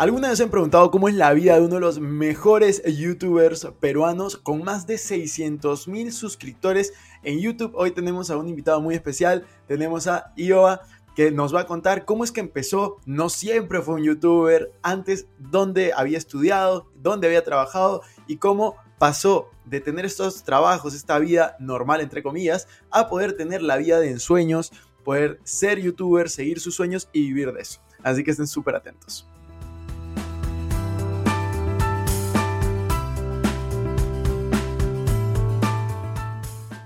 ¿Alguna vez se han preguntado cómo es la vida de uno de los mejores youtubers peruanos con más de 600 mil suscriptores en YouTube? Hoy tenemos a un invitado muy especial, tenemos a Ioa que nos va a contar cómo es que empezó, no siempre fue un youtuber, antes dónde había estudiado, dónde había trabajado y cómo pasó de tener estos trabajos, esta vida normal entre comillas, a poder tener la vida de ensueños, poder ser youtuber, seguir sus sueños y vivir de eso. Así que estén súper atentos.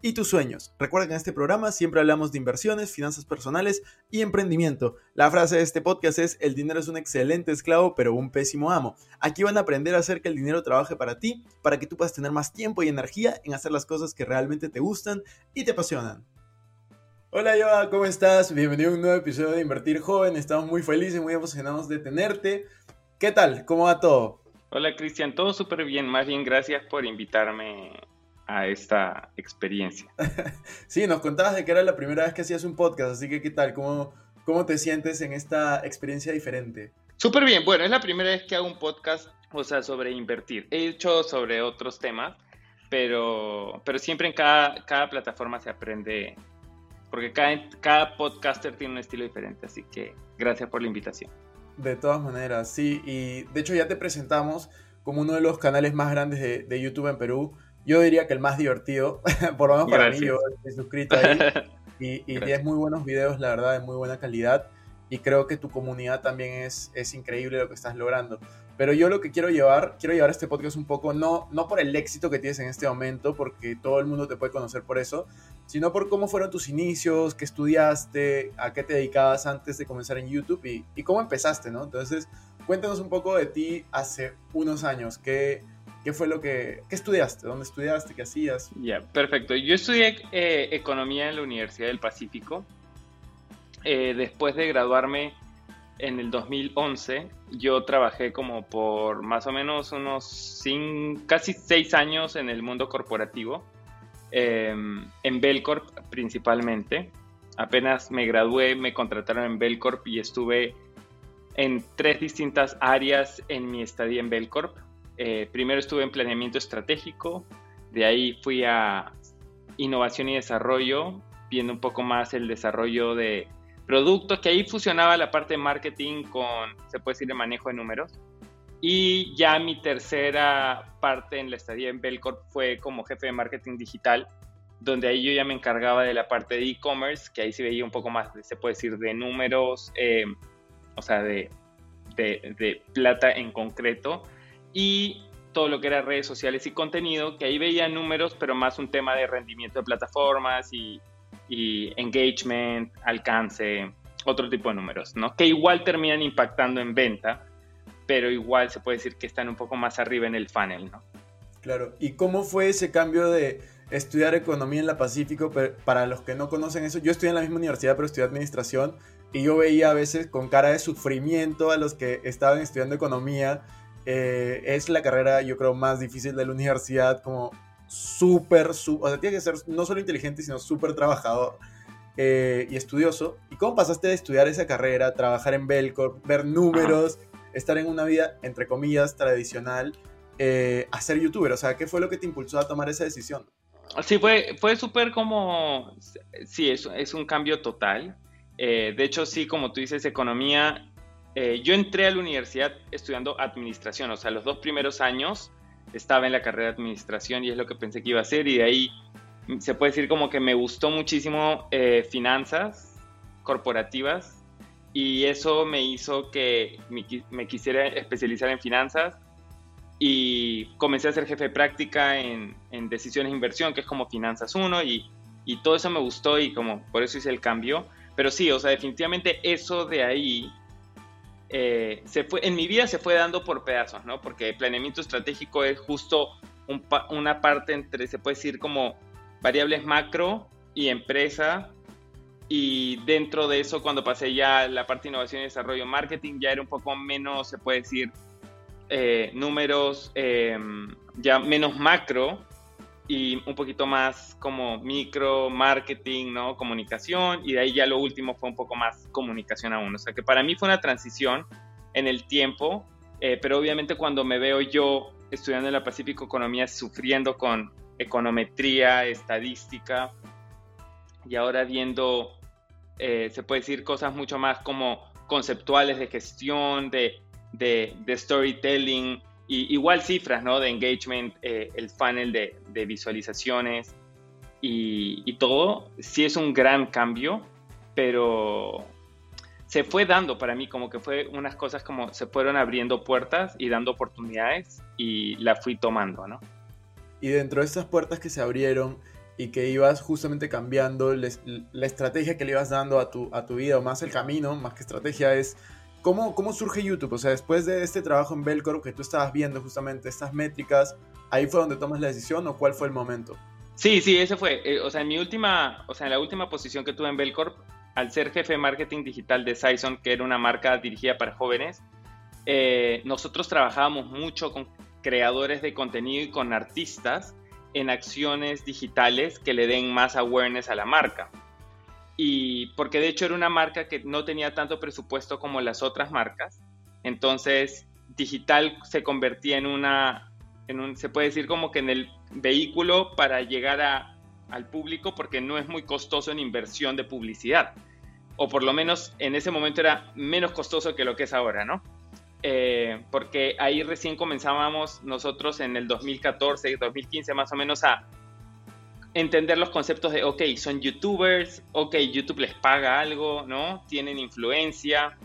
y tus sueños. Recuerda que en este programa siempre hablamos de inversiones, finanzas personales y emprendimiento. La frase de este podcast es, el dinero es un excelente esclavo pero un pésimo amo. Aquí van a aprender a hacer que el dinero trabaje para ti, para que tú puedas tener más tiempo y energía en hacer las cosas que realmente te gustan y te apasionan. Hola Yoa, ¿cómo estás? Bienvenido a un nuevo episodio de Invertir Joven. Estamos muy felices, muy emocionados de tenerte. ¿Qué tal? ¿Cómo va todo? Hola Cristian, todo súper bien. Más bien, gracias por invitarme a esta experiencia. sí, nos contabas de que era la primera vez que hacías un podcast, así que ¿qué tal? ¿Cómo, cómo te sientes en esta experiencia diferente? Súper bien. Bueno, es la primera vez que hago un podcast, o sea, sobre invertir. He hecho sobre otros temas, pero, pero siempre en cada, cada plataforma se aprende, porque cada, cada podcaster tiene un estilo diferente. Así que gracias por la invitación. De todas maneras, sí. Y de hecho ya te presentamos como uno de los canales más grandes de, YouTube en Perú. Yo diría que el más divertido, por lo menos para mí, yo estoy suscrito ahí. Y, y tienes muy buenos videos, la verdad, de muy buena calidad. Y creo que tu comunidad también es, es increíble lo que estás logrando. Pero yo lo que quiero llevar, quiero llevar este podcast un poco, no, no por el éxito que tienes en este momento, porque todo el mundo te puede conocer por eso, sino por cómo fueron tus inicios, qué estudiaste, a qué te dedicabas antes de comenzar en YouTube y, y cómo empezaste, ¿no? Entonces, cuéntanos un poco de ti hace unos años, qué, qué fue lo que, qué estudiaste, dónde estudiaste, qué hacías. Ya, perfecto. Yo estudié eh, economía en la Universidad del Pacífico. Eh, después de graduarme en el 2011 yo trabajé como por más o menos unos casi seis años en el mundo corporativo, em, en Belcorp principalmente. Apenas me gradué, me contrataron en Belcorp y estuve en tres distintas áreas en mi estadía en Belcorp. Eh, primero estuve en planeamiento estratégico, de ahí fui a innovación y desarrollo, viendo un poco más el desarrollo de productos, que ahí fusionaba la parte de marketing con, se puede decir, el manejo de números. Y ya mi tercera parte en la estadía en Belcorp fue como jefe de marketing digital, donde ahí yo ya me encargaba de la parte de e-commerce, que ahí se veía un poco más, se puede decir, de números, eh, o sea, de, de, de, plata en concreto, y todo lo que era redes sociales y contenido, que ahí veía números, pero más un tema de rendimiento de plataformas y engagement, alcance, otro tipo de números, ¿no? Que igual terminan impactando en venta, pero igual se puede decir que están un poco más arriba en el funnel, ¿no? Claro, ¿y cómo fue ese cambio de estudiar economía en la Pacífico? Para los que no conocen eso, yo estudié en la misma universidad, pero estudié administración y yo veía a veces con cara de sufrimiento a los que estaban estudiando economía. Eh, es la carrera, yo creo, más difícil de la universidad, como súper, o sea, tiene que ser no solo inteligente, sino súper trabajador eh, y estudioso. ¿Y cómo pasaste de estudiar esa carrera, trabajar en Belcorp, ver números, estar en una vida, entre comillas, tradicional, eh, a ser youtuber? O sea, ¿qué fue lo que te impulsó a tomar esa decisión? Sí, fue, fue súper como, sí, es, es un cambio total. Eh, de hecho, sí, como tú dices, economía, yo entré a la universidad estudiando administración, o sea, los dos primeros años estaba en la carrera de administración y es lo que pensé que iba a hacer y de ahí se puede decir como que me gustó muchísimo eh, finanzas corporativas y eso me hizo que me, quisiera especializar en finanzas y comencé a ser jefe de práctica en, decisiones de inversión, que es como Finanzas 1 y, y todo eso me gustó y como por eso hice el cambio. Pero sí, o sea, definitivamente eso de ahí eh, se fue, en mi vida se fue dando por pedazos, ¿no? Porque planeamiento estratégico es justo una parte entre, se puede decir, como variables macro y empresa. Y dentro de eso, cuando pasé ya la parte de innovación y desarrollo marketing, ya era un poco menos, se puede decir, eh, números em, ya menos macro y un poquito más como micro, marketing, ¿no? Comunicación, y de ahí ya lo último fue un poco más comunicación aún. O sea que para mí fue una transición en el tiempo, eh, pero obviamente cuando me veo yo estudiando en la Pacífico Economía, sufriendo con econometría, estadística, y ahora viendo, eh, se puede decir, cosas mucho más como conceptuales de gestión, de, de, de storytelling, igual cifras, ¿no? De engagement, eh, el funnel de, de visualizaciones y, y, todo, sí es un gran cambio, pero se fue dando para mí como que fue unas cosas como se fueron abriendo puertas y dando oportunidades y la fui tomando, ¿no? Y dentro de estas puertas que se abrieron y que ibas justamente cambiando, la estrategia que le ibas dando a tu, a tu vida, o más el camino, más que estrategia, es ¿Cómo, ¿Cómo surge YouTube? O sea, después de este trabajo en Belcorp que tú estabas viendo justamente estas métricas, ¿ahí fue donde tomas la decisión o cuál fue el momento? Sí, sí, ese fue. Eh, o sea, en mi última, o sea, en la última posición que tuve en Belcorp, al ser jefe de marketing digital de Sison, que era una marca dirigida para jóvenes, eh, nosotros trabajábamos mucho con creadores de contenido y con artistas en acciones digitales que le den más awareness a la marca y porque de hecho era una marca que no tenía tanto presupuesto como las otras marcas, entonces digital se convertía en una, en un, se puede decir como que en el vehículo para llegar a, al público porque no es muy costoso en inversión de publicidad, o por lo menos en ese momento era menos costoso que lo que es ahora, ¿no? Eh, porque ahí recién comenzábamos nosotros en el 2014, 2015 más o menos a entender los conceptos de, ok, son youtubers, ok, YouTube les paga algo, ¿no? Tienen influencia.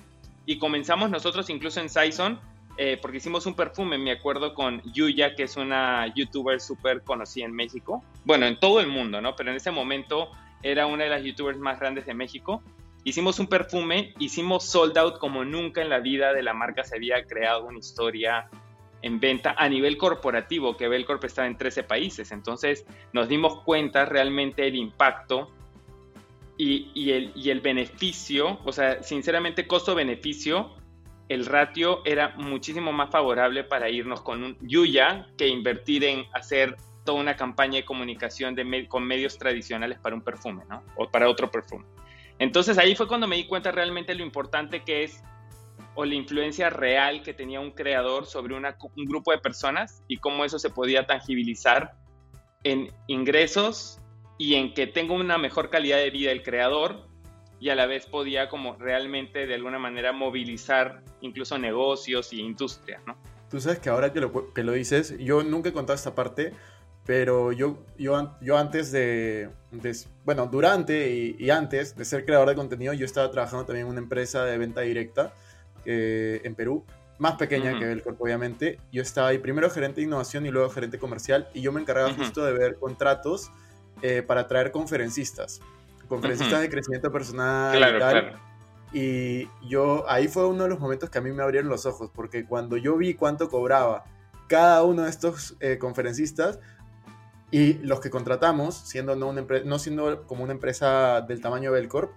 Y comenzamos nosotros incluso en Saison, eh, porque hicimos un perfume, me acuerdo, con Yuya, que es una youtuber súper conocida en México. Bueno, en todo el mundo, ¿no? Pero en ese momento era una de las youtubers más grandes de México. Hicimos un perfume, hicimos sold out como nunca en la vida de la marca se había creado una historia en venta a nivel corporativo, que Belcorp estaba en 13 países. Entonces nos dimos cuenta realmente el impacto y, el, y el beneficio, o sea, sinceramente costo-beneficio, el ratio era muchísimo más favorable para irnos con un Yuya que invertir en hacer toda una campaña de comunicación de con medios tradicionales para un perfume, ¿no? O para otro perfume. Entonces ahí fue cuando me di cuenta realmente lo importante que es o la influencia real que tenía un creador sobre un grupo de personas y cómo eso se podía tangibilizar en ingresos y en que tenga una mejor calidad de vida el creador y a la vez podía como realmente de alguna manera movilizar incluso negocios y industria, ¿no? Tú sabes que ahora que lo, que lo dices, yo nunca he contado esta parte, pero yo, yo, yo antes de, bueno, durante y, y, antes de ser creador de contenido, yo estaba trabajando también en una empresa de venta directa eh, en Perú, más pequeña que Belcorp, obviamente. Yo estaba ahí primero gerente de innovación y luego gerente comercial, y yo me encargaba justo de ver contratos eh, para traer conferencistas, conferencistas de crecimiento personal y tal. Y yo, ahí fue uno de los momentos que a mí me abrieron los ojos, porque cuando yo vi cuánto cobraba cada uno de estos eh, conferencistas, y los que contratamos, siendo no, una no siendo como una empresa del tamaño de Belcorp,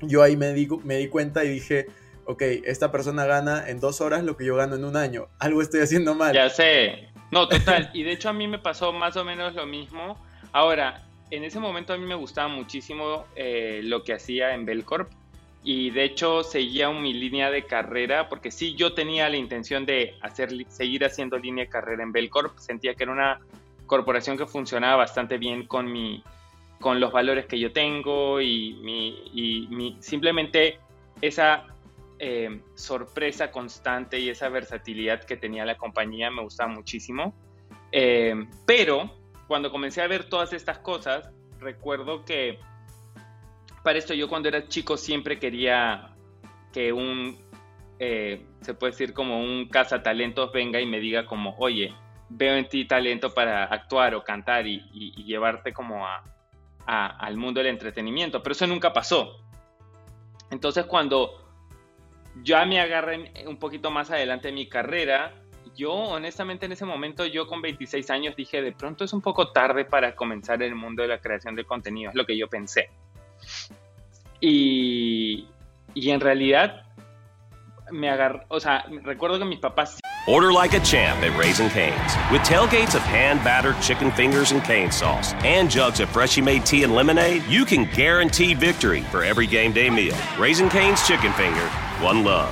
yo ahí me di, me di cuenta y dije, ok, esta persona gana en dos horas lo que yo gano en un año. Algo estoy haciendo mal. Ya sé. No, total. y de hecho a mí me pasó más o menos lo mismo. Ahora, en ese momento a mí me gustaba muchísimo eh, lo que hacía en Belcorp. Y de hecho seguía mi línea de carrera, porque sí, yo tenía la intención de hacer, seguir haciendo línea de carrera en Belcorp. Sentía que era una corporación que funcionaba bastante bien con, mi, con los valores que yo tengo y, simplemente esa Em, sorpresa constante y esa versatilidad que tenía la compañía me gustaba muchísimo. Eh, pero cuando comencé a ver todas estas cosas, recuerdo que para esto yo cuando era chico siempre quería que un, eh, se puede decir como un cazatalentos venga y me diga como, oye, veo en ti talento para actuar o cantar y, llevarte como a, al mundo del entretenimiento, pero eso nunca pasó. Entonces cuando ya me agarré un poquito más adelante en mi carrera, yo honestamente en ese momento, yo con 26 años dije, de pronto es un poco tarde para comenzar el mundo de la creación de contenido, es lo que yo pensé. Y, y en realidad me agarró, o sea, recuerdo que mis papás... Order like a champ at Raising Cane's. With tailgates of hand-battered chicken fingers and cane sauce and jugs of freshly made tea and lemonade, you can guarantee victory for every game day meal. Raising Cane's Chicken Finger, one love.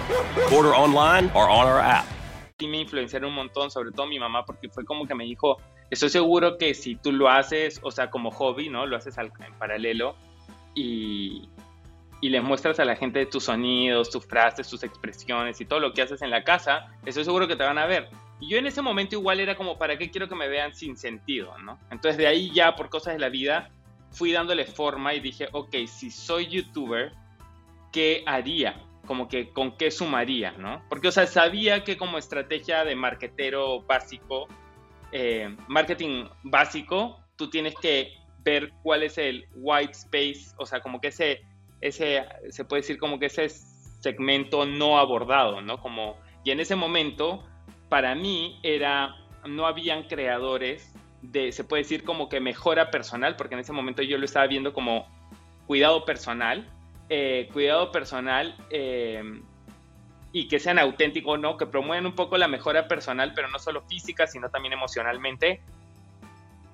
Order online or on our app. Y me influenciaron un montón, sobre todo mi mamá, porque fue como que me dijo, estoy seguro que si tú lo haces, o sea, como hobby, ¿no? Lo haces al, en paralelo y, y les muestras a la gente tus sonidos, tus frases, tus expresiones y todo lo que haces en la casa, estoy seguro que te van a ver. Y yo en ese momento igual era como, ¿para qué quiero que me vean sin sentido? ¿no? Entonces de ahí ya por cosas de la vida fui dándole forma y dije, ok, si soy youtuber, ¿qué haría? Como que con qué sumaría, ¿no? Porque, o sea, sabía que como estrategia de marketero básico, eh, marketing básico, tú tienes que ver cuál es el white space, o sea, como que ese ese, se puede decir como que ese segmento no abordado, ¿no? Como, y en ese momento, para mí era, no habían creadores de, se puede decir como que mejora personal, porque en ese momento yo lo estaba viendo como cuidado personal, eh, cuidado personal eh, y que sean auténticos, ¿no? Que promuevan un poco la mejora personal, pero no solo física, sino también emocionalmente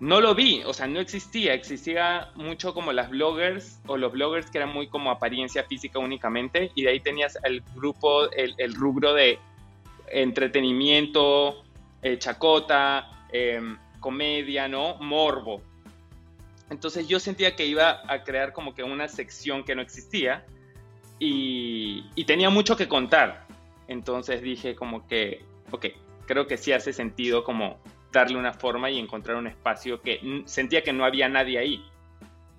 no lo vi, o sea, no existía. Existía mucho como las bloggers o los bloggers que eran muy como apariencia física únicamente y de ahí tenías el grupo, el, rubro de entretenimiento, eh, chacota, comedia, ¿no? Morbo. Entonces yo sentía que iba a crear como que una sección que no existía y, y tenía mucho que contar. Entonces dije como que, ok, creo que sí hace sentido como darle una forma y encontrar un espacio que sentía que no había nadie ahí.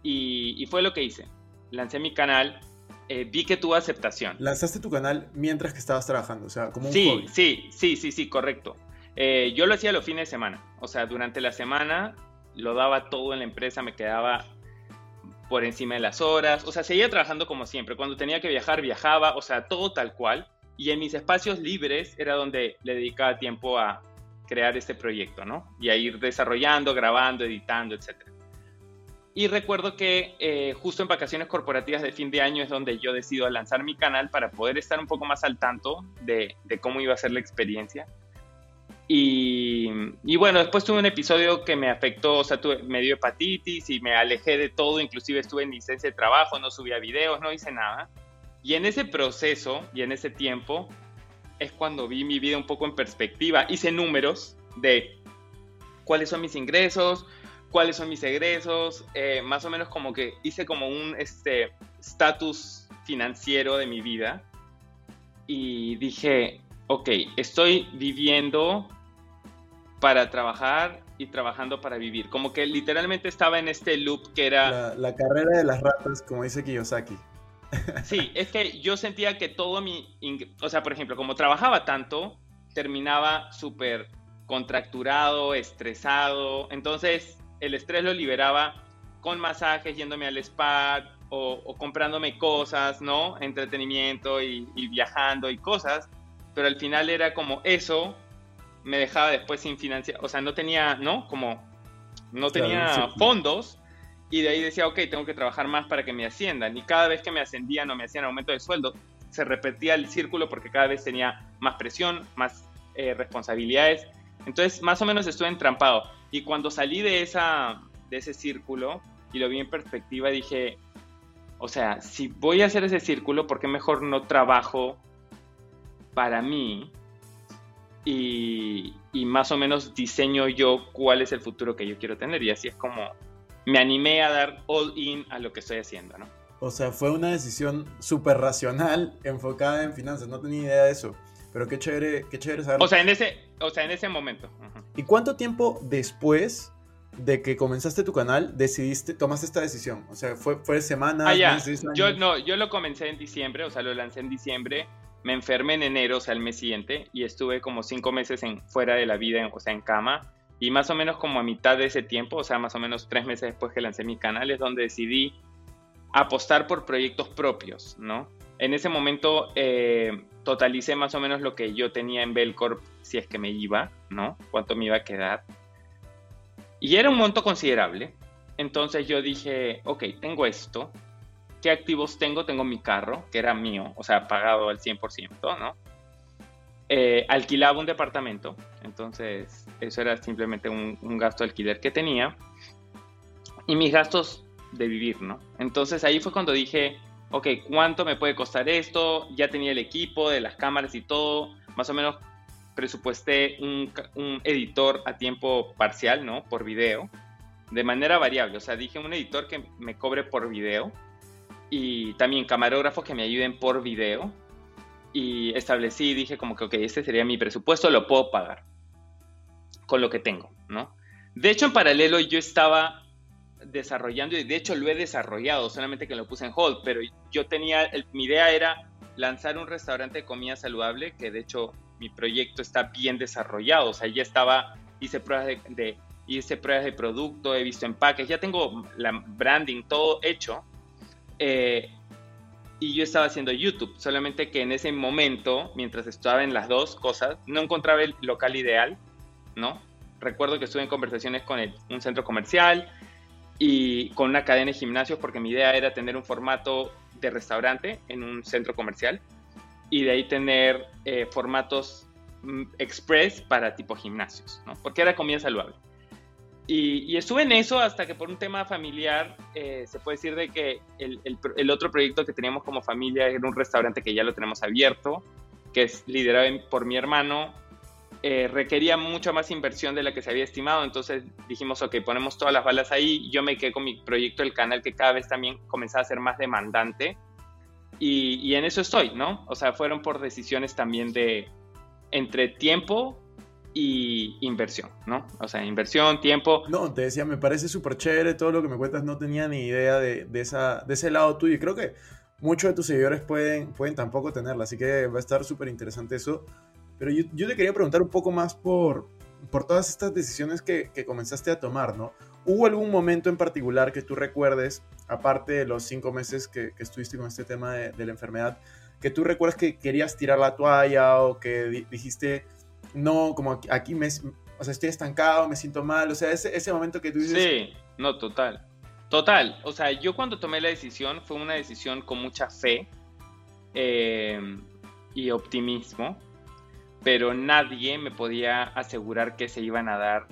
Y, fue lo que hice. Lancé mi canal, eh, vi que tuvo aceptación. ¿Lanzaste tu canal mientras que estabas trabajando? O sea, como un sí, Sí, sí, sí, sí, correcto. Eh, yo lo hacía los fines de semana. O sea, durante la semana lo daba todo en la empresa, me quedaba por encima de las horas. O sea, seguía trabajando como siempre. Cuando tenía que viajar, viajaba. O sea, todo tal cual. Y en mis espacios libres era donde le dedicaba tiempo a, crear este proyecto, ¿no? Y a ir desarrollando, grabando, editando, etc. Y recuerdo que eh, justo en vacaciones corporativas de fin de año es donde yo decido lanzar mi canal para poder estar un poco más al tanto de, cómo iba a ser la experiencia. Y, bueno, después tuve un episodio que me afectó, o sea, tuve, me dio hepatitis y me alejé de todo, inclusive estuve en licencia de trabajo, no subía videos, no hice nada. Y en ese proceso y en ese tiempo es cuando vi mi vida un poco en perspectiva. Hice números de cuáles son mis ingresos, cuáles son mis egresos, eh, más o menos como que hice como un este estatus financiero de mi vida y dije, ok, estoy viviendo para trabajar y trabajando para vivir. Como que literalmente estaba en este loop que era... La, la carrera de las ratas, como dice Kiyosaki. Sí, es que yo sentía que todo mi, o sea, por ejemplo, como trabajaba tanto, terminaba súper contracturado, estresado, entonces el estrés lo liberaba con masajes, yéndome al spa o, comprándome cosas, ¿no? Entretenimiento y, viajando y cosas, pero al final era como eso me dejaba después sin financiar, o sea, no tenía, ¿no? Como no tenía fondos y de ahí decía, ok, tengo que trabajar más para que me asciendan. Y cada vez que me ascendían o me hacían aumento de sueldo, se repetía el círculo porque cada vez tenía más presión, más eh, responsabilidades. Entonces, más o menos estuve entrampado. Y cuando salí de, esa, de ese círculo y lo vi en perspectiva, dije, o sea, si voy a hacer ese círculo, ¿por qué mejor no trabajo para mí? Y, y más o menos diseño yo cuál es el futuro que yo quiero tener. Y así es como me animé a dar all in a lo que estoy haciendo, ¿no? O sea, fue una decisión súper racional enfocada en finanzas, no tenía idea de eso. Pero qué chévere, qué chévere saberlo. O sea, en ese, o sea, en ese momento. ¿Y cuánto tiempo después de que comenzaste tu canal decidiste, tomaste esta decisión? O sea, ¿fue, fue semanas, ah, ya. Yo, no, yo lo comencé en diciembre, o sea, lo lancé en diciembre. Me enfermé en enero, o sea, el mes siguiente, y estuve como cinco meses en, fuera de la vida, o sea, en cama. Y más o menos como a mitad de ese tiempo, o sea, más o menos tres meses después que lancé mi canal, es donde decidí apostar por proyectos propios, ¿no? En ese momento eh, totalicé más o menos lo que yo tenía en Belcorp, si es que me iba, ¿no? Cuánto me iba a quedar. Y era un monto considerable. Entonces yo dije, ok, tengo esto. ¿Qué activos tengo? Tengo mi carro, que era mío, o sea, pagado al 100%, ¿no? Eh, alquilaba un departamento, entonces eso era simplemente un, un gasto de alquiler que tenía. Y mis gastos de vivir, ¿no? Entonces ahí fue cuando dije, ok, ¿cuánto me puede costar esto? Ya tenía el equipo de las cámaras y todo, más o menos presupuesté un, editor a tiempo parcial, ¿no? Por video, de manera variable, o sea, dije un editor que me cobre por video y también camarógrafos que me ayuden por video y establecí, dije como que, ok, este sería mi presupuesto, lo puedo pagar con lo que tengo, ¿no? De hecho, en paralelo yo estaba desarrollando y de hecho lo he desarrollado, solamente que lo puse en hold, pero yo tenía, mi idea era lanzar un restaurante de comida saludable, que de hecho mi proyecto está bien desarrollado, o sea, ya estaba, hice pruebas de, hice pruebas de producto, he visto empaques, ya tengo la branding, todo hecho. Eh, y yo estaba haciendo YouTube, solamente que en ese momento, mientras estaba en las dos cosas, no encontraba el local ideal, ¿no? Recuerdo que estuve en conversaciones con un centro comercial, y con una cadena de gimnasios porque mi idea era tener un formato de restaurante en un centro comercial y de ahí tener eh, formatos mm, express para tipo gimnasios, ¿no? Porque era comida saludable. Y, estuve en eso hasta que por un tema familiar eh, se puede decir de que el, el, el, otro proyecto que teníamos como familia era un restaurante que ya lo tenemos abierto, que es liderado por mi hermano eh, requería mucha más inversión de la que se había estimado, entonces dijimos, ok, ponemos todas las balas ahí, yo me quedé con mi proyecto del canal que cada vez también comenzaba a ser más demandante. Y, en eso estoy, ¿no? O sea, fueron por decisiones también de entre tiempo y inversión, ¿no? O sea, inversión, tiempo. No, te decía, me parece súper chévere todo lo que me cuentas, no tenía ni idea de, de, esa, de ese lado tuyo y creo que muchos de tus seguidores pueden, pueden tampoco tenerla, así que va a estar súper interesante eso. Pero yo, yo, te quería preguntar un poco más por, por todas estas decisiones que, que, comenzaste a tomar, ¿no? ¿Hubo algún momento en particular que tú recuerdes, aparte de los cinco meses que, que estuviste con este tema de, de, la enfermedad, que tú recuerdas que querías tirar la toalla o que dijiste, no, como aquí, me, o sea, estoy estancado, me siento mal, o sea, ese, ese momento que tú dices... Sí, no, total. Total, o sea, yo cuando tomé la decisión fue una decisión con mucha fe eh, y optimismo pero nadie me podía asegurar que se iban a dar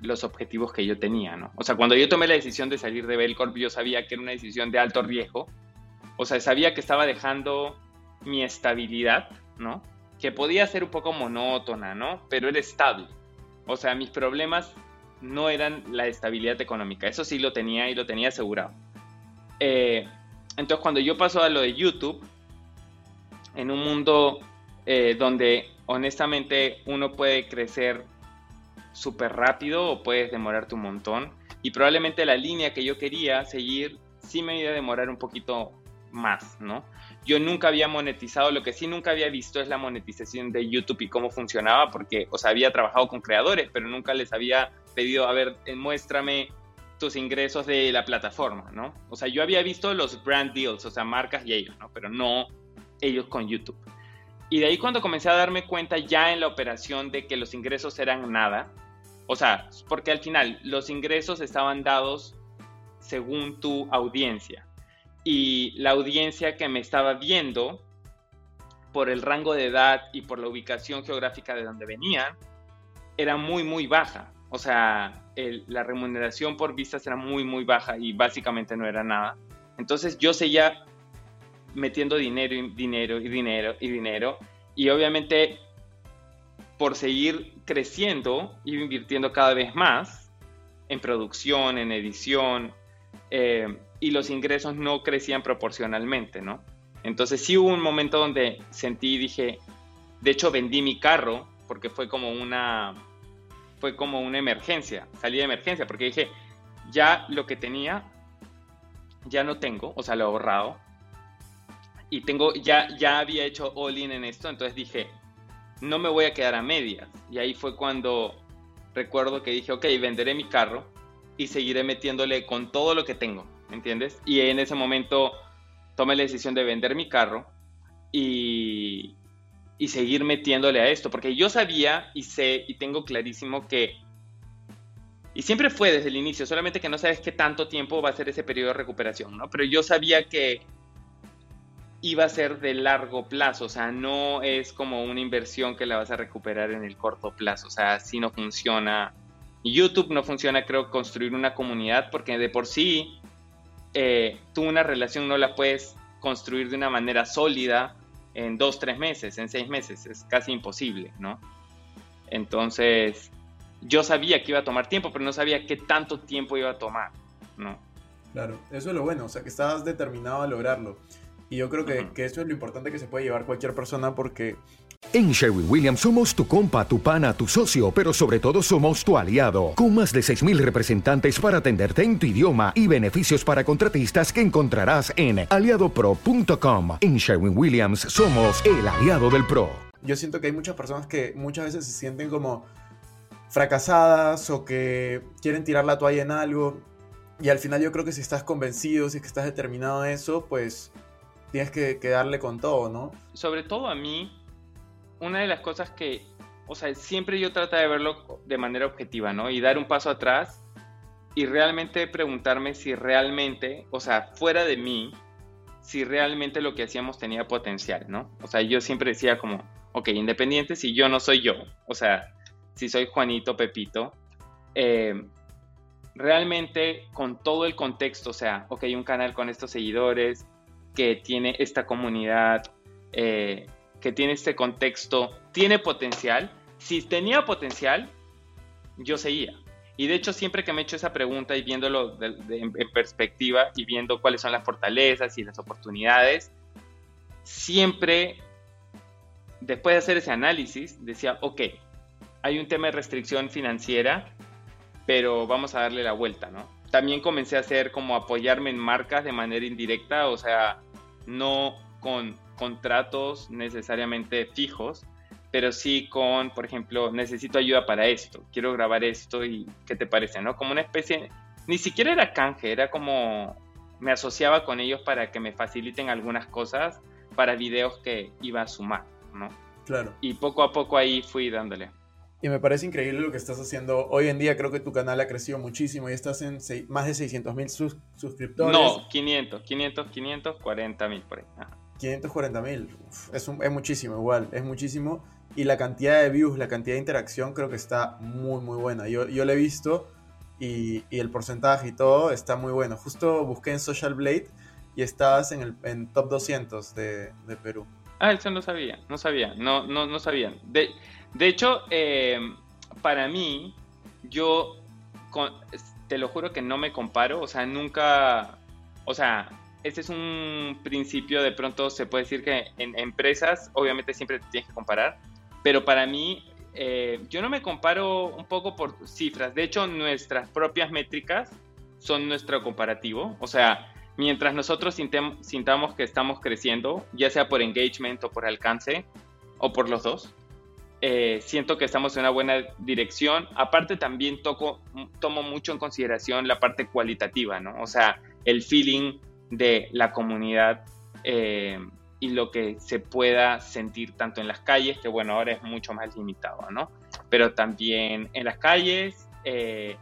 los objetivos que yo tenía, ¿no? O sea, cuando yo tomé la decisión de salir de Belcorp, yo sabía que era una decisión de alto riesgo, o sea, sabía que estaba dejando mi estabilidad, ¿no? Que podía ser un poco monótona, ¿no? Pero era estable. O sea, mis problemas no eran la estabilidad económica, eso sí lo tenía y lo tenía asegurado. Eh, entonces, cuando yo paso a lo de YouTube, en un mundo eh, donde honestamente uno puede crecer súper rápido o puedes demorarte un montón. Y probablemente la línea que yo quería seguir sí me iba a demorar un poquito más, ¿no? Yo nunca había monetizado, lo que sí nunca había visto es la monetización de YouTube y cómo funcionaba, porque, o sea, había trabajado con creadores, pero nunca les había pedido, a ver, eh, muéstrame tus ingresos de la plataforma, ¿no? O sea, yo había visto los brand deals, o sea, marcas y ellos, ¿no? Pero no ellos con YouTube. Y de ahí cuando comencé a darme cuenta ya en la operación de que los ingresos eran nada, o sea, porque al final los ingresos estaban dados según tu audiencia. Y la audiencia que me estaba viendo, por el rango de edad y por la ubicación geográfica de donde venían, era muy, muy baja. O sea, la remuneración por vistas era muy, muy baja y básicamente no era nada. Entonces yo seguía metiendo dinero y dinero y dinero y dinero. Y obviamente por seguir creciendo, iba invirtiendo cada vez más en producción, en edición, eh, y los ingresos no crecían proporcionalmente, ¿no? Entonces sí hubo un momento donde sentí y dije, De hecho, vendí mi carro porque fue como una, fue como una emergencia, salí de emergencia, porque dije, ya lo que tenía, ya no tengo, o sea, lo he ahorrado. Y tengo, ya, ya había hecho all in en esto, entonces dije, no me voy a quedar a medias. Y ahí fue cuando recuerdo que dije, ok, venderé mi carro y seguiré metiéndole con todo lo que tengo, ¿entiendes? Y en ese momento tomé la decisión de vender mi carro y, y seguir metiéndole a esto, porque yo sabía y sé y tengo clarísimo que, y siempre fue desde el inicio, solamente que no sabes qué tanto tiempo va a ser ese periodo de recuperación, ¿no? Pero yo sabía que iba a ser de largo plazo, o sea, no es como una inversión que la vas a recuperar en el corto plazo, o sea, si no funciona. YouTube no funciona, creo, construir una comunidad, porque de por sí eh, tú una relación no la puedes construir de una manera sólida en dos, tres meses, en seis meses, es casi imposible, ¿no? Entonces, yo sabía que iba a tomar tiempo, pero no sabía qué tanto tiempo iba a tomar, ¿no? Claro, eso es lo bueno, o sea, que estabas determinado a lograrlo. Y yo creo que, que eso es lo importante que se puede llevar cualquier persona porque en Sherwin Williams somos tu compa, tu pana, tu socio, pero sobre todo somos tu aliado, con más de 6.000 representantes para atenderte en tu idioma y beneficios para contratistas que encontrarás en aliadopro.com. En Sherwin Williams somos el aliado del PRO. Yo siento que hay muchas personas que muchas veces se sienten como fracasadas o que quieren tirar la toalla en algo y al final yo creo que si estás convencido, si es que estás determinado a eso, pues tienes que, darle con todo, ¿no? Sobre todo a mí, una de las cosas que, o sea, siempre yo trato de verlo de manera objetiva, ¿no? Y dar un paso atrás y realmente preguntarme si realmente, o sea, fuera de mí, si realmente lo que hacíamos tenía potencial, ¿no? O sea, yo siempre decía como, ok, independiente si yo no soy yo, o sea, si soy Juanito, Pepito, eh, realmente con todo el contexto, o sea, ok, un canal con estos seguidores, que tiene esta comunidad, eh, que tiene este contexto, tiene potencial. Si tenía potencial, yo seguía. Y de hecho, siempre que me he hecho esa pregunta y viéndolo en, perspectiva y viendo cuáles son las fortalezas y las oportunidades, siempre, después de hacer ese análisis, decía, ok, hay un tema de restricción financiera, pero vamos a darle la vuelta, ¿no? También comencé a hacer como apoyarme en marcas de manera indirecta, o sea, no con contratos necesariamente fijos, pero sí con, por ejemplo, necesito ayuda para esto, quiero grabar esto y ¿qué te parece? ¿No? Como una especie, ni siquiera era canje, era como me asociaba con ellos para que me faciliten algunas cosas para videos que iba a sumar, ¿no? Claro. Y poco a poco ahí fui dándole. Y me parece increíble lo que estás haciendo. Hoy en día creo que tu canal ha crecido muchísimo y estás en más de 600 mil suscriptores. No, 500, 500, 540 mil por ahí. 540 mil, es, es muchísimo igual, es muchísimo. Y la cantidad de views, la cantidad de interacción creo que está muy, muy buena. Yo, yo lo he visto y, y, el porcentaje y todo está muy bueno. Justo busqué en Social Blade y estabas en el en top 200 de, de Perú. Ah, eso no sabía, no sabía, no, no, no sabían. De, de hecho, eh, para mí, yo te lo juro que no me comparo, o sea, nunca, o sea, este es un principio, de pronto se puede decir que en empresas, obviamente siempre te tienes que comparar, pero para mí, eh, yo no me comparo un poco por cifras, de hecho, nuestras propias métricas son nuestro comparativo, o sea, mientras nosotros sintamos que estamos creciendo, ya sea por engagement o por alcance, o por los dos, eh, siento que estamos en una buena dirección. Aparte también toco, tomo mucho en consideración la parte cualitativa, ¿no? O sea, el feeling de la comunidad eh, y lo que se pueda sentir tanto en las calles, que bueno, ahora es mucho más limitado, ¿no? Pero también en las calles, eh,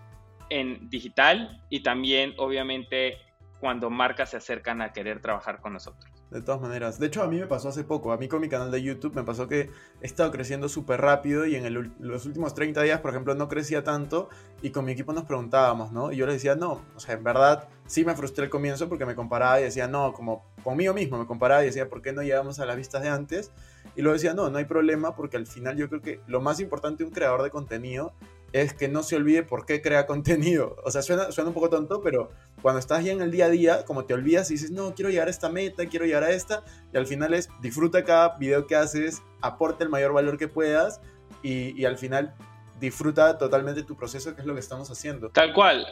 en digital y también obviamente cuando marcas se acercan a querer trabajar con nosotros de todas maneras. De hecho, a mí me pasó hace poco. A mí con mi canal de YouTube me pasó que he estado creciendo súper rápido y en los últimos 30 días, por ejemplo, no crecía tanto y con mi equipo nos preguntábamos, ¿no? Y yo les decía, no, o sea, en verdad sí me frustré al comienzo porque me comparaba y decía, no, como conmigo mismo me comparaba y decía, ¿por qué no llegamos a las vistas de antes? Y luego decía, no, no hay problema porque al final yo creo que lo más importante de un creador de contenido es que no se olvide por qué crea contenido. O sea, suena, suena un poco tonto, pero cuando estás ya en el día a día, como te olvidas y dices, no, quiero llegar a esta meta, quiero llegar a esta, y al final es disfruta cada video que haces, aporta el mayor valor que puedas y, y al final disfruta totalmente tu proceso, que es lo que estamos haciendo. Tal cual,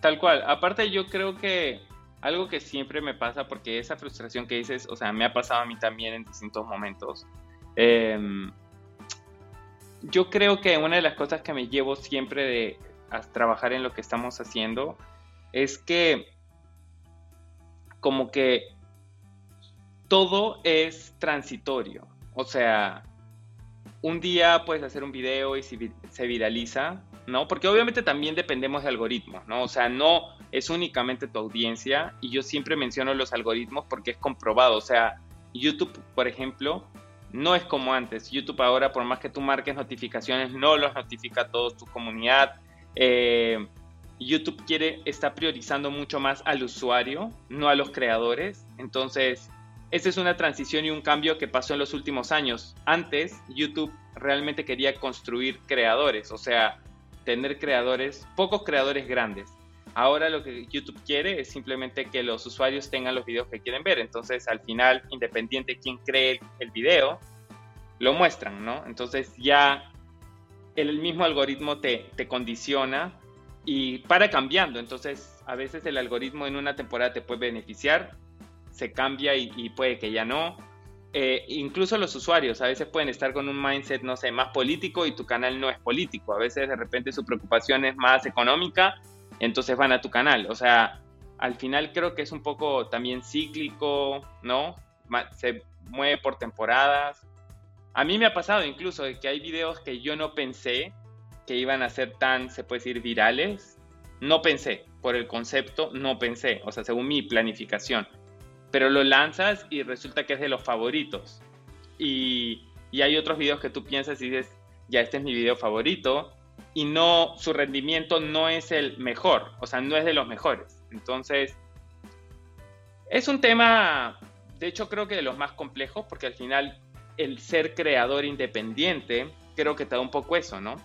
tal cual. Aparte yo creo que algo que siempre me pasa, porque esa frustración que dices, o sea, me ha pasado a mí también en distintos momentos. Eh, yo creo que una de las cosas que me llevo siempre de trabajar en lo que estamos haciendo es que como que todo es transitorio. O sea, un día puedes hacer un video y se viraliza, ¿no? Porque obviamente también dependemos de algoritmos, ¿no? O sea, no es únicamente tu audiencia y yo siempre menciono los algoritmos porque es comprobado. O sea, YouTube, por ejemplo, no es como antes. YouTube ahora, por más que tú marques notificaciones, no los notifica a toda tu comunidad. Eh, YouTube quiere, está priorizando mucho más al usuario, no a los creadores. Entonces, esa es una transición y un cambio que pasó en los últimos años. Antes, YouTube realmente quería construir creadores, o sea, tener creadores, pocos creadores grandes. Ahora lo que YouTube quiere es simplemente que los usuarios tengan los videos que quieren ver. Entonces, al final, independiente de quién cree el video, lo muestran, ¿no? Entonces ya el mismo algoritmo te, te condiciona y para cambiando. Entonces, a veces el algoritmo en una temporada te puede beneficiar, se cambia y, puede que ya no. Eh, incluso los usuarios a veces pueden estar con un mindset, no sé, más político y tu canal no es político. A veces de repente su preocupación es más económica entonces van a tu canal. O sea, al final creo que es un poco también cíclico, ¿no? Se mueve por temporadas. A mí me ha pasado incluso que hay videos que yo no pensé que iban a ser tan, se puede decir, virales. No pensé, por el concepto, no pensé, o sea, según mi planificación. Pero lo lanzas y resulta que es de los favoritos. Y, y hay otros videos que tú piensas y dices, ya este es mi video favorito, y no, su rendimiento no es el mejor, o sea, no es de los mejores. Entonces, es un tema, de hecho creo que de los más complejos, porque al final el ser creador independiente, creo que te da un poco eso, ¿no?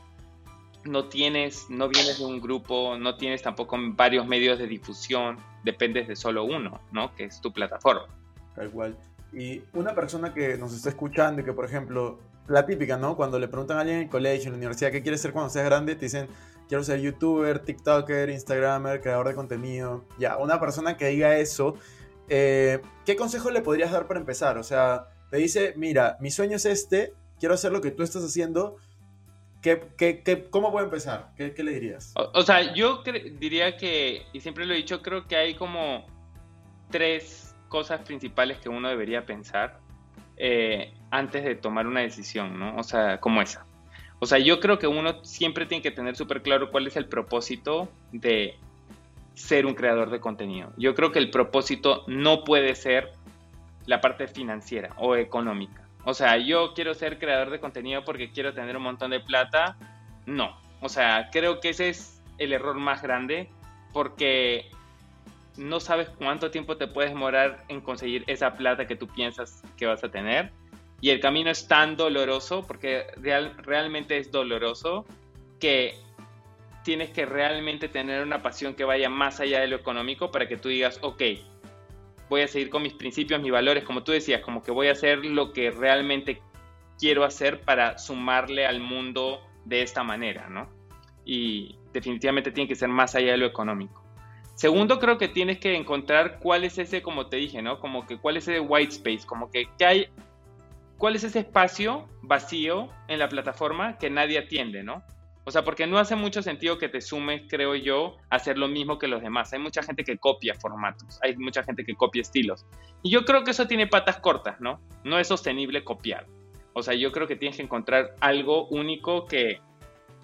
No tienes, no vienes de un grupo, no tienes tampoco varios medios de difusión, dependes de solo uno, ¿no? Que es tu plataforma. Tal cual. Y una persona que nos está escuchando y que, por ejemplo, la típica, ¿no? Cuando le preguntan a alguien en el colegio, en la universidad, ¿qué quieres ser cuando seas grande? Te dicen, quiero ser youtuber, tiktoker, instagramer, creador de contenido. Ya, una persona que diga eso, eh, ¿qué consejo le podrías dar para empezar? O sea, te dice, mira, mi sueño es este, quiero hacer lo que tú estás haciendo. ¿Qué, qué, cómo puedo empezar? ¿Qué, le dirías? O, sea, yo diría que, y siempre lo he dicho, creo que hay como tres cosas principales que uno debería pensar. Eh, antes de tomar una decisión, ¿no? O sea, como esa. O sea, yo creo que uno siempre tiene que tener súper claro cuál es el propósito de ser un creador de contenido. Yo creo que el propósito no puede ser la parte financiera o económica. O sea, yo quiero ser creador de contenido porque quiero tener un montón de plata. No. O sea, creo que ese es el error más grande porque no sabes cuánto tiempo te puedes demorar en conseguir esa plata que tú piensas que vas a tener y el camino es tan doloroso, porque real, realmente es doloroso, que tienes que realmente tener una pasión que vaya más allá de lo económico para que tú digas, ok, voy a seguir con mis principios, mis valores, como tú decías, como que voy a hacer lo que realmente quiero hacer para sumarle al mundo de esta manera, ¿no? Y definitivamente tiene que ser más allá de lo económico. Segundo, creo que tienes que encontrar cuál es ese, como te dije, ¿no? Como que cuál es ese white space, como que qué hay ¿cuál es ese espacio vacío en la plataforma que nadie atiende, no? O sea, porque no hace mucho sentido que te sumes, creo yo, a hacer lo mismo que los demás. Hay mucha gente que copia formatos, hay mucha gente que copia estilos. Y yo creo que eso tiene patas cortas, ¿no? No es sostenible copiar. O sea, yo creo que tienes que encontrar algo único que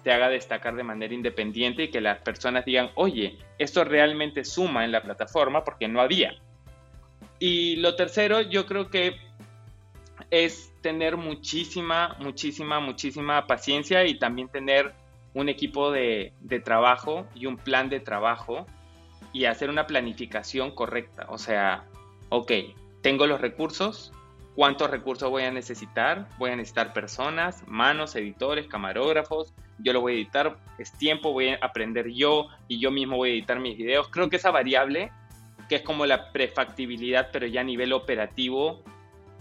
te haga destacar de manera independiente y que las personas digan, oye, esto realmente suma en la plataforma porque no había. Y lo tercero, yo creo que es tener muchísima, muchísima, muchísima paciencia y también tener un equipo de, trabajo y un plan de trabajo y hacer una planificación correcta. O sea, ok, tengo los recursos, ¿cuántos recursos voy a necesitar? Voy a necesitar personas, manos, editores, camarógrafos, yo lo voy a editar, es tiempo, voy a aprender yo y yo mismo voy a editar mis videos. Creo que esa variable, que es como la prefactibilidad, pero ya a nivel operativo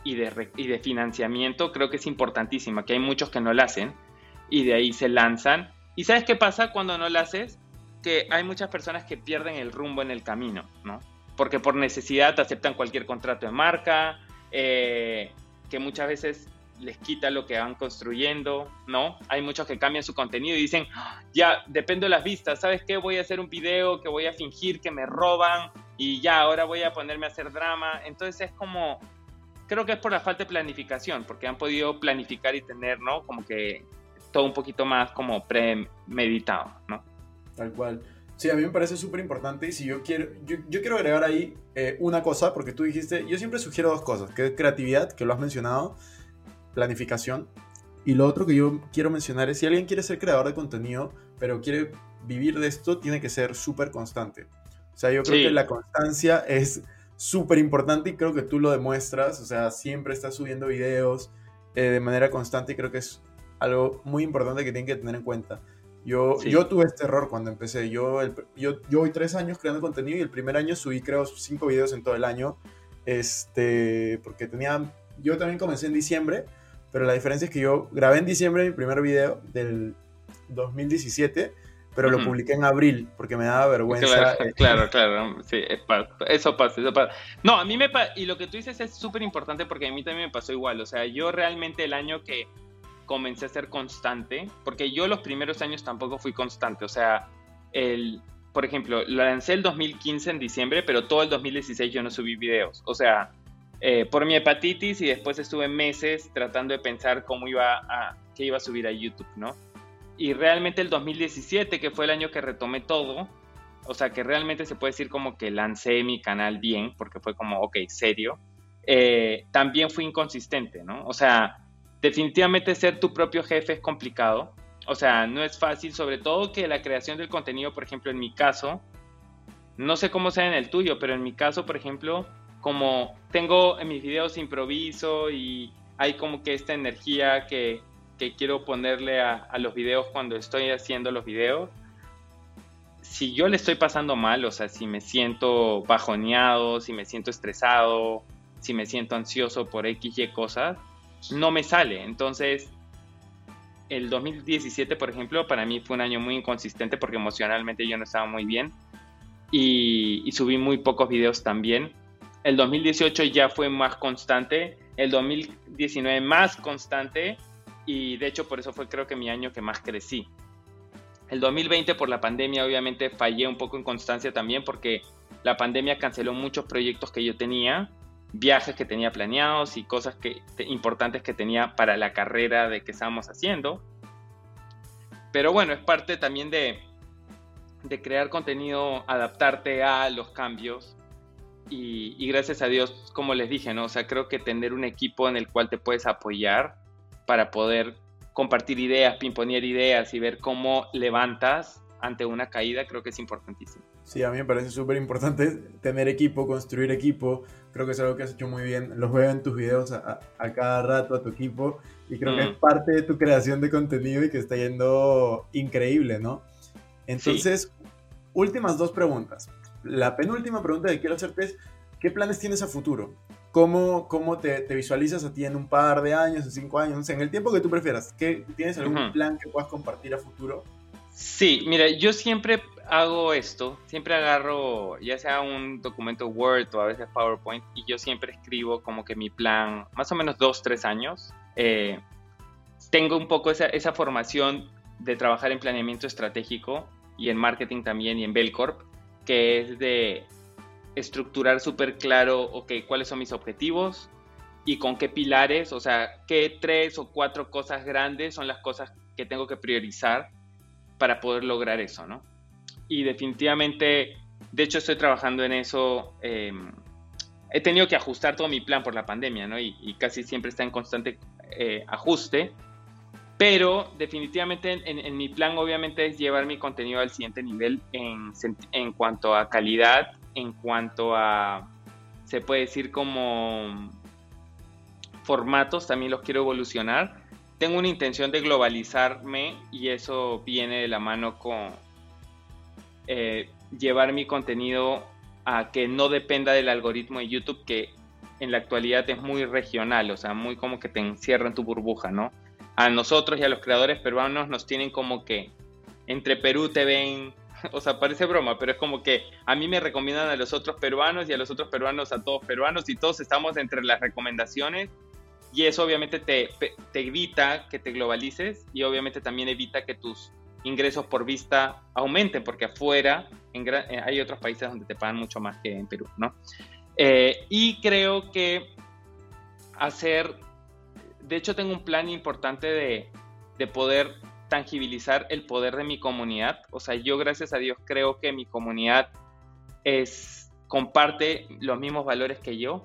y de, y de financiamiento, creo que es importantísima, que hay muchos que no la hacen y de ahí se lanzan. ¿Y sabes qué pasa cuando no la haces? Que hay muchas personas que pierden el rumbo en el camino, ¿no? Porque por necesidad aceptan cualquier contrato de marca, eh, que muchas veces les quita lo que van construyendo, ¿no? Hay muchos que cambian su contenido y dicen, ya, depende de las vistas, ¿sabes qué? Voy a hacer un video que voy a fingir que me roban y ya, ahora voy a ponerme a hacer drama. Entonces es como, creo que es por la falta de planificación, porque han podido planificar y tener, ¿no? Como que todo un poquito más como premeditado, ¿no? Tal cual. Sí, a mí me parece súper importante y si yo quiero, yo, quiero agregar ahí eh, una cosa, porque tú dijiste, yo siempre sugiero dos cosas, que es creatividad, que lo has mencionado, planificación. Y lo otro que yo quiero mencionar es si alguien quiere ser creador de contenido, pero quiere vivir de esto, tiene que ser súper constante. O sea, yo creo que la constancia es súper importante y creo que tú lo demuestras. O sea, siempre estás subiendo videos eh, de manera constante y creo que es algo muy importante que tienen que tener en cuenta. Yo, yo tuve este error cuando empecé. Yo, yo, yo voy tres años creando contenido y el primer año subí creo cinco videos en todo el año. Este, porque tenía, yo también comencé en diciembre pero la diferencia es que yo grabé en diciembre mi primer video del 2017, pero lo publiqué en abril porque me daba vergüenza. Claro, claro, sí, eso pasa, eso pasa. No, a mí me pasa, y lo que tú dices es súper importante porque a mí también me pasó igual, o sea, yo realmente el año que comencé a ser constante, porque yo los primeros años tampoco fui constante, o sea, el, por ejemplo, lo lancé el 2015 en diciembre, pero todo el 2016 yo no subí videos, o sea, eh, por mi hepatitis y después estuve meses tratando de pensar cómo iba a, qué iba a subir a YouTube, ¿no? Y realmente el 2017, que fue el año que retomé todo, o sea, que realmente se puede decir como que lancé mi canal bien, porque fue como, ok, serio, eh, también fui inconsistente, ¿no? O sea, definitivamente ser tu propio jefe es complicado, o sea, no es fácil, sobre todo que la creación del contenido, por ejemplo, en mi caso, no sé cómo sea en el tuyo, pero en mi caso, por ejemplo, como tengo en mis videos improviso y hay como que esta energía que, que quiero ponerle a, a, los videos cuando estoy haciendo los videos. Si yo le estoy pasando mal, o sea, si me siento bajoneado, si me siento estresado, si me siento ansioso por X, Y cosas, no me sale. Entonces, el 2017, por ejemplo, para mí fue un año muy inconsistente porque emocionalmente yo no estaba muy bien y, y subí muy pocos videos también el 2018 ya fue más constante, el 2019 más constante y de hecho por eso fue creo que mi año que más crecí. El 2020 por la pandemia obviamente fallé un poco en constancia también porque la pandemia canceló muchos proyectos que yo tenía, viajes que tenía planeados y cosas que, importantes que tenía para la carrera de que estábamos haciendo. Pero bueno, es parte también de, de crear contenido, adaptarte a los cambios y, gracias a Dios, como les dije, ¿no? O sea, creo que tener un equipo en el cual te puedes apoyar para poder compartir ideas, pimponear ideas y ver cómo levantas ante una caída, creo que es importantísimo. Sí, a mí me parece súper importante tener equipo, construir equipo. Creo que es algo que has hecho muy bien. Los veo en tus videos a, cada rato a tu equipo y creo que es mm. parte de tu creación de contenido y que está yendo increíble, ¿no? Entonces, últimas dos preguntas la penúltima pregunta que quiero hacerte es, ¿qué planes tienes a futuro? ¿Cómo, cómo te, visualizas a ti en un par de años, en cinco años, en el tiempo que tú prefieras? ¿Qué, ¿Tienes algún plan que puedas compartir a futuro? Sí, mira, yo siempre hago esto, siempre agarro ya sea un documento Word o a veces PowerPoint y yo siempre escribo como que mi plan, más o menos dos, tres años. Eh, tengo un poco esa, esa formación de trabajar en planeamiento estratégico y en marketing también y en Belcorp que es de estructurar súper claro, ok, cuáles son mis objetivos y con qué pilares, o sea, qué tres o cuatro cosas grandes son las cosas que tengo que priorizar para poder lograr eso, ¿no? Y definitivamente, de hecho estoy trabajando en eso, em, he tenido que ajustar todo mi plan por la pandemia, ¿no? Y, casi siempre está en constante eh, ajuste, pero definitivamente en, mi plan obviamente es llevar mi contenido al siguiente nivel en, en cuanto a calidad, en cuanto a, se puede decir como formatos, también los quiero evolucionar. tengo una intención de globalizarme y eso viene de la mano con eh, llevar mi contenido a que no dependa del algoritmo de YouTube que en la actualidad es muy regional, o sea, muy como que te encierra en tu burbuja, ¿no? A nosotros y a los creadores peruanos nos tienen como que entre Perú te ven, o sea, parece broma, pero es como que a mí me recomiendan a los otros peruanos y a los otros peruanos a todos peruanos y todos estamos entre las recomendaciones y eso obviamente te, te evita que te globalices y obviamente también evita que tus ingresos por vista aumenten, porque afuera eh, hay otros países donde te pagan mucho más que en Perú, ¿no? Eh, y creo que hacer, de hecho tengo un plan importante de, de poder tangibilizar el poder de mi comunidad. O sea, yo gracias a Dios creo que mi comunidad es, comparte los mismos valores que yo.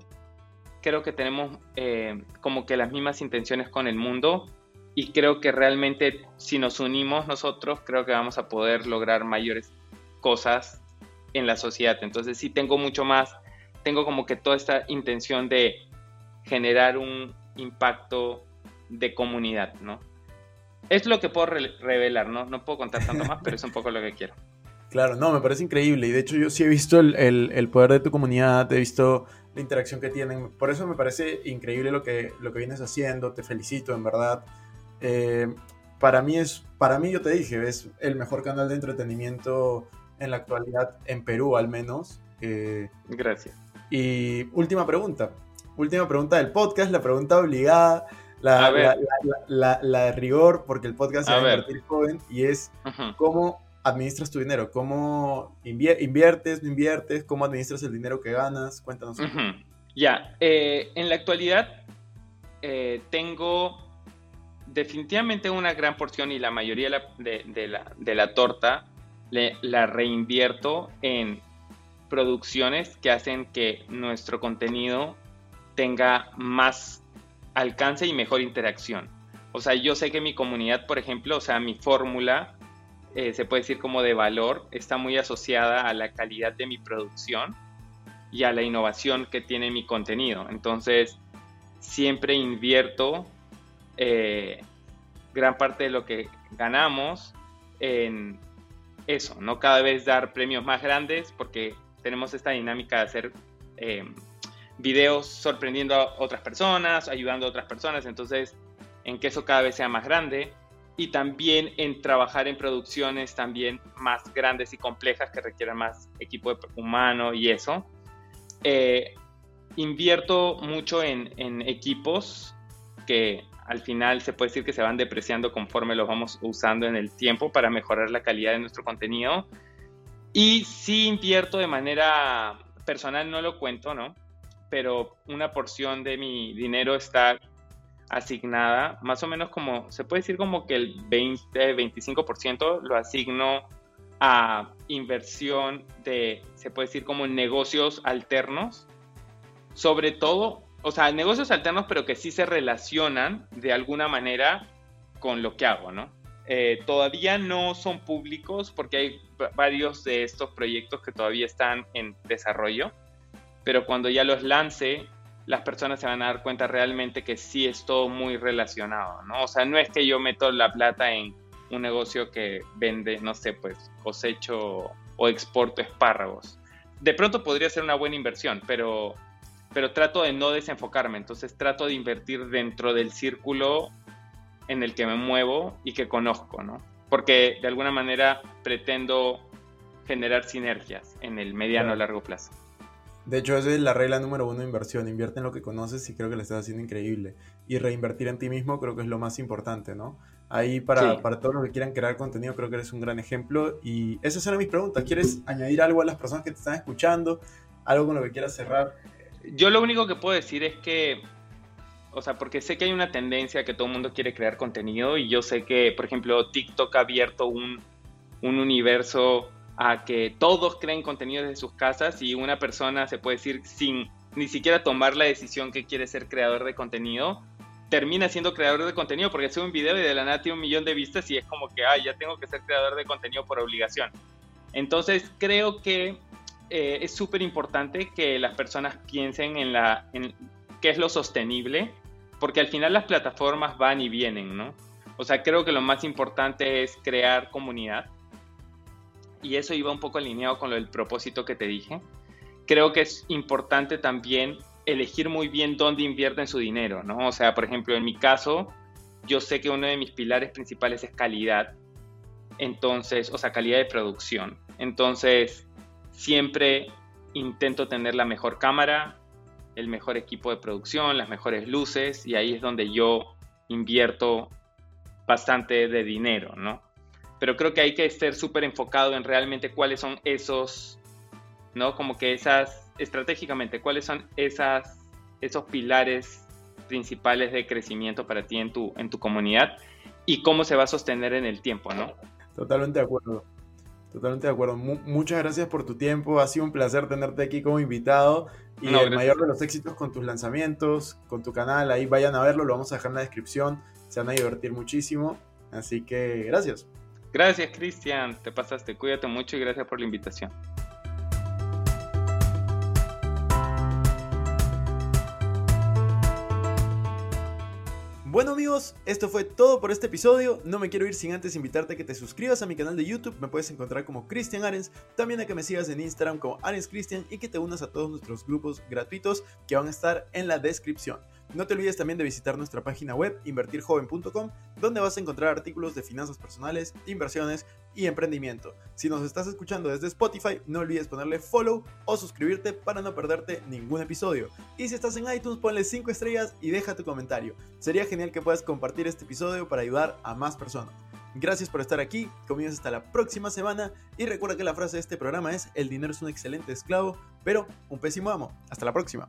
Creo que tenemos eh, como que las mismas intenciones con el mundo y creo que realmente si nos unimos nosotros, creo que vamos a poder lograr mayores cosas en la sociedad. Entonces sí tengo mucho más, tengo como que toda esta intención de generar un impacto de comunidad, ¿no? Es lo que puedo revelar, ¿no? No puedo contar tanto más, pero es un poco lo que quiero. Claro, no, me parece increíble. Y de hecho yo sí he visto el, el, poder de tu comunidad, he visto la interacción que tienen. Por eso me parece increíble lo que, lo que vienes haciendo. Te felicito, en verdad. Eh, para mí es, para mí yo te dije, es el mejor canal de entretenimiento en la actualidad en Perú al menos. Eh, Gracias. Y última pregunta, última pregunta del podcast, la pregunta obligada, la, la, la, de rigor, porque el podcast se va a invertir joven y es cómo administras tu dinero, cómo inviertes, no inviertes, cómo administras el dinero que ganas, cuéntanos. Ya, eh, en la actualidad tengo definitivamente una gran porción y la mayoría de, la, de la, torta la reinvierto en producciones que hacen que nuestro contenido tenga más alcance y mejor interacción. O sea, yo sé que mi comunidad, por ejemplo, o sea, mi fórmula, eh, se puede decir como de valor, está muy asociada a la calidad de mi producción y a la innovación que tiene mi contenido. Entonces, siempre invierto eh, gran parte de lo que ganamos en eso, no cada vez dar premios más grandes porque tenemos esta dinámica de hacer eh, videos sorprendiendo a otras personas, ayudando a otras personas, entonces en que eso cada vez sea más grande y también en trabajar en producciones también más grandes y complejas que requieran más equipo humano y eso. Eh, invierto mucho en, en equipos que al final se puede decir que se van depreciando conforme los vamos usando en el tiempo para mejorar la calidad de nuestro contenido. Y sí invierto de manera personal, no lo cuento, ¿no? Pero una porción de mi dinero está asignada, más o menos como, se puede decir como que el 20-25% lo asigno a inversión de, se puede decir como negocios alternos, sobre todo o sea, negocios alternos, pero que sí se relacionan de alguna manera con lo que hago, ¿no? Eh, todavía no son públicos porque hay varios de estos proyectos que todavía están en desarrollo, pero cuando ya los lance, las personas se van a dar cuenta realmente que sí es todo muy relacionado, ¿no? O sea, no es que yo meto la plata en un negocio que vende, no sé, pues cosecho o exporto espárragos. De pronto podría ser una buena inversión, pero pero trato de no desenfocarme, entonces trato de invertir dentro del círculo en el que me muevo y que conozco, ¿no? Porque de alguna manera pretendo generar sinergias en el mediano o largo plazo. De hecho, esa es la regla número uno de inversión. Invierte en lo que conoces y creo que lo estás haciendo increíble. Y reinvertir en ti mismo creo que es lo más importante, ¿no? Ahí para, para todos los que quieran crear contenido creo que eres un gran ejemplo. Y esas eran mis preguntas. ¿Quieres añadir algo a las personas que te están escuchando? ¿Algo con lo que quieras cerrar? yo lo único que puedo decir es que, o sea, porque sé que hay una tendencia que todo el mundo quiere crear contenido y yo sé que, por ejemplo, TikTok ha abierto un, un universo a que todos creen contenido desde sus casas y una persona se puede decir sin ni siquiera tomar la decisión que quiere ser creador de contenido, termina siendo creador de contenido porque sube un video y de la nada tiene un millón de vistas y es como que, ay, ya tengo que ser creador de contenido por obligación. Entonces creo que eh, es súper importante que las personas piensen en, la, en qué es lo sostenible porque al final las plataformas van y vienen, ¿no? O sea, creo que lo más importante es crear comunidad. Y eso iba un poco alineado con lo del propósito que te dije. Creo que es importante también elegir muy bien dónde invierten su dinero, ¿no? O sea, por ejemplo, en mi caso, yo sé que uno de mis pilares principales es calidad. Entonces, o sea, calidad de producción. Entonces, siempre intento tener la mejor cámara, el mejor equipo de producción, las mejores luces, y ahí es donde yo invierto bastante de dinero, ¿no? Pero creo que hay que estar súper enfocado en realmente cuáles son esos, ¿no? Como que esas, estratégicamente, cuáles son esas, esos pilares principales de crecimiento para ti en tu, en tu comunidad y cómo se va a sostener en el tiempo, ¿no? Totalmente de acuerdo. Totalmente de acuerdo. muchas gracias por tu tiempo. Ha sido un placer tenerte aquí como invitado. Y el mayor de los éxitos con tus lanzamientos, con tu canal. Ahí vayan a verlo, lo vamos a dejar en la descripción. Se van a divertir muchísimo. Así que gracias. Gracias, Cristian. Te pasaste. Cuídate mucho y gracias por la invitación. Esto fue todo por este episodio. No me quiero ir sin antes invitarte a que te suscribas a mi canal de YouTube. Me puedes encontrar como Cristian Arens. También a que me sigas en Instagram como Arens Cristian y que te unas a todos nuestros grupos gratuitos que van a estar en la descripción. No te olvides también de visitar nuestra página web invertirjoven.com, donde vas a encontrar artículos de finanzas personales, inversiones y emprendimiento. Si nos estás escuchando desde Spotify, no olvides ponerle follow o suscribirte para no perderte ningún episodio. Y si estás en iTunes, ponle 5 estrellas y deja tu comentario. Sería genial que puedas compartir este episodio para ayudar a más personas. Gracias por estar aquí, conmigo hasta la próxima semana y recuerda que la frase de este programa es el dinero es un excelente esclavo, pero un pésimo amo. Hasta la próxima.